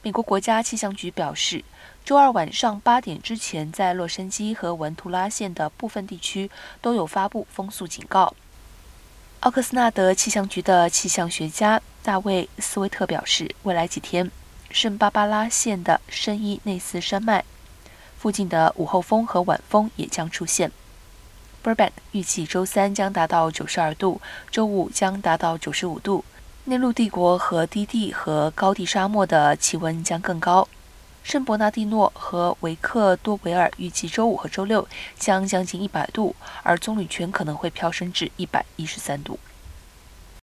美国国家气象局表示，周二晚上八点之前，在洛杉矶和文图拉县的部分地区都有发布风速警告。奥克斯纳德气象局的气象学家大卫·斯威特表示，未来几天，圣巴巴拉县的圣伊内斯山脉附近的午后风和晚风也将出现。Burbank 预计周三将达到九十二度，周五将达到九十五度。内陆帝国和低地和高地沙漠的气温将更高。圣伯纳蒂诺和维克多维尔预计周五和周六将将近一百度，而棕榈泉可能会飘升至一百一十三度。